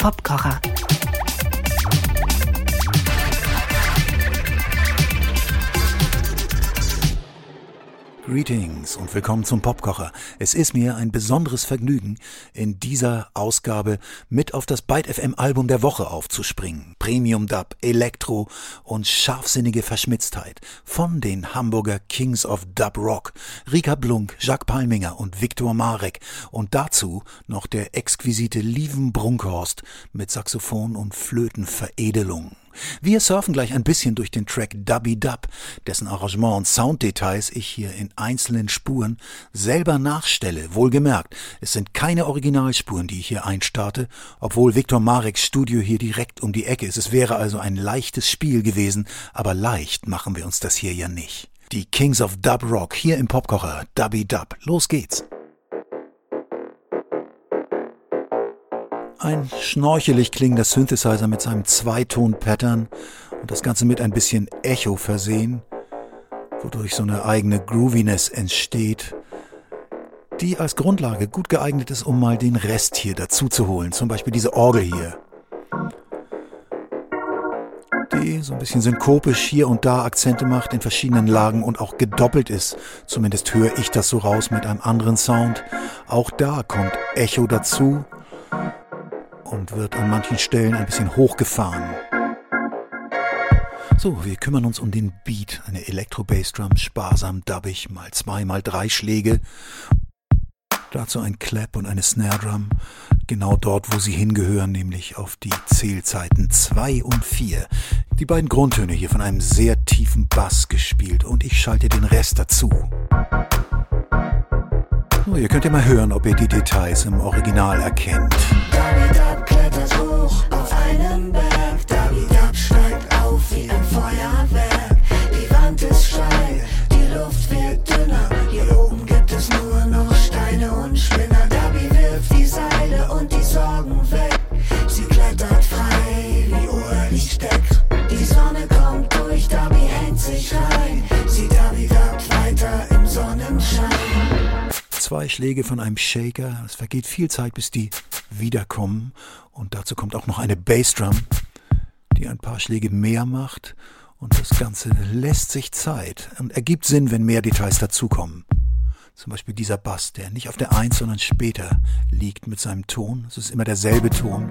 Popkocher. Greetings und willkommen zum Popkocher. Es ist mir ein besonderes Vergnügen, in dieser Ausgabe mit auf das Byte FM Album der Woche aufzuspringen. Premium Dub, Elektro und scharfsinnige Verschmitztheit von den Hamburger Kings of Dub Rock, Rika Blunk, Jacques Palminger und Viktor Marek und dazu noch der exquisite Lieven Brunkhorst mit Saxophon und Flötenveredelung. Wir surfen gleich ein bisschen durch den Track Dubby Dub, dessen Arrangement und Sounddetails ich hier in einzelnen Spuren selber nachstelle. Wohlgemerkt, es sind keine Originalspuren, die ich hier einstarte, obwohl Viktor Mareks Studio hier direkt um die Ecke ist. Es wäre also ein leichtes Spiel gewesen, aber leicht machen wir uns das hier ja nicht. Die Kings of Dub Rock hier im Popkocher, Dubby Dub. Los geht's! Ein schnorchelig klingender Synthesizer mit seinem Zweiton-Pattern und das Ganze mit ein bisschen Echo versehen, wodurch so eine eigene Grooviness entsteht, die als Grundlage gut geeignet ist, um mal den Rest hier dazu zu holen. Zum Beispiel diese Orgel hier. Die so ein bisschen synkopisch hier und da Akzente macht in verschiedenen Lagen und auch gedoppelt ist. Zumindest höre ich das so raus mit einem anderen Sound. Auch da kommt Echo dazu und wird an manchen Stellen ein bisschen hochgefahren. So, wir kümmern uns um den Beat. Eine Elektro-Bassdrum, sparsam dubbig, mal zwei, mal drei Schläge. Dazu ein Clap und eine Snare Drum. Genau dort, wo sie hingehören, nämlich auf die Zählzeiten 2 und 4. Die beiden Grundtöne hier von einem sehr tiefen Bass gespielt und ich schalte den Rest dazu. So, ihr könnt ja mal hören, ob ihr die Details im Original erkennt. Zwei Schläge von einem Shaker. Es vergeht viel Zeit, bis die wiederkommen. Und dazu kommt auch noch eine Bassdrum, die ein paar Schläge mehr macht. Und das Ganze lässt sich Zeit und ergibt Sinn, wenn mehr Details dazukommen. Zum Beispiel dieser Bass, der nicht auf der Eins, sondern später liegt mit seinem Ton. Es ist immer derselbe Ton.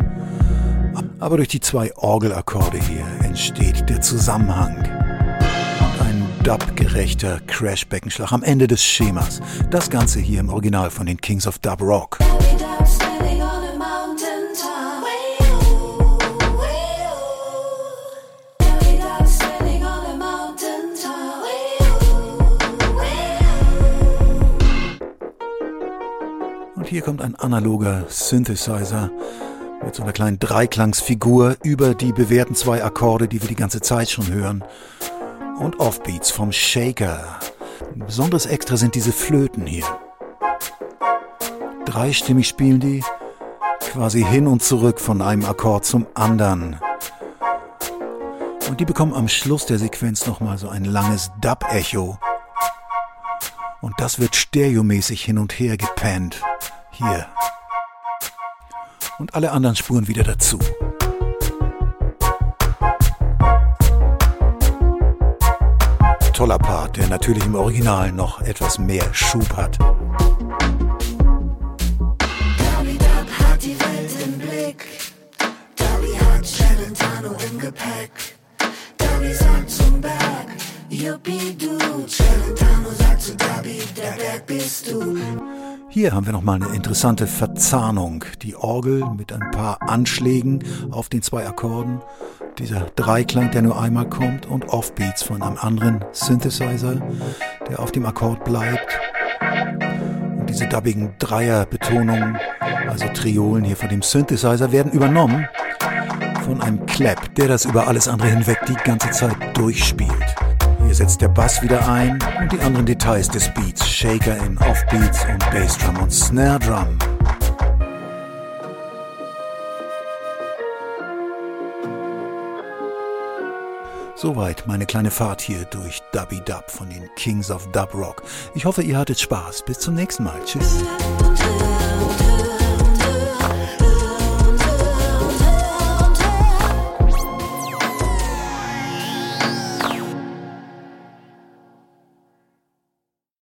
Aber durch die zwei Orgelakkorde hier entsteht der Zusammenhang. Dub-gerechter Crash-Beckenschlag am Ende des Schemas. Das Ganze hier im Original von den Kings of Dub Rock. Und hier kommt ein analoger Synthesizer mit so einer kleinen Dreiklangsfigur über die bewährten zwei Akkorde, die wir die ganze Zeit schon hören. Und Offbeats vom Shaker. Ein besonderes Extra sind diese Flöten hier. Dreistimmig spielen die, quasi hin und zurück von einem Akkord zum anderen. Und die bekommen am Schluss der Sequenz nochmal so ein langes Dub-Echo. Und das wird stereomäßig hin und her gepannt. Hier. Und alle anderen Spuren wieder dazu. Toller Part, der natürlich im Original noch etwas mehr Schub hat. Davidab hat die Welt im Blick. Davi hat Celentano im Gepäck. Davi sagt zum Berg, Yuppie du. Celentano sagt zu Davi, der Berg bist du. Hier haben wir nochmal eine interessante Verzahnung. Die Orgel mit ein paar Anschlägen auf den zwei Akkorden. Dieser Dreiklang, der nur einmal kommt und Offbeats von einem anderen Synthesizer, der auf dem Akkord bleibt. Und diese dubbigen Dreierbetonungen, also Triolen hier von dem Synthesizer, werden übernommen von einem Clap, der das über alles andere hinweg die ganze Zeit durchspielt. Hier setzt der Bass wieder ein und die anderen Details des Beats, Shaker in Offbeats und Bassdrum und Snare Drum. Soweit meine kleine Fahrt hier durch Dubby Dub von den Kings of Dub Rock. Ich hoffe, ihr hattet Spaß. Bis zum nächsten Mal. Tschüss.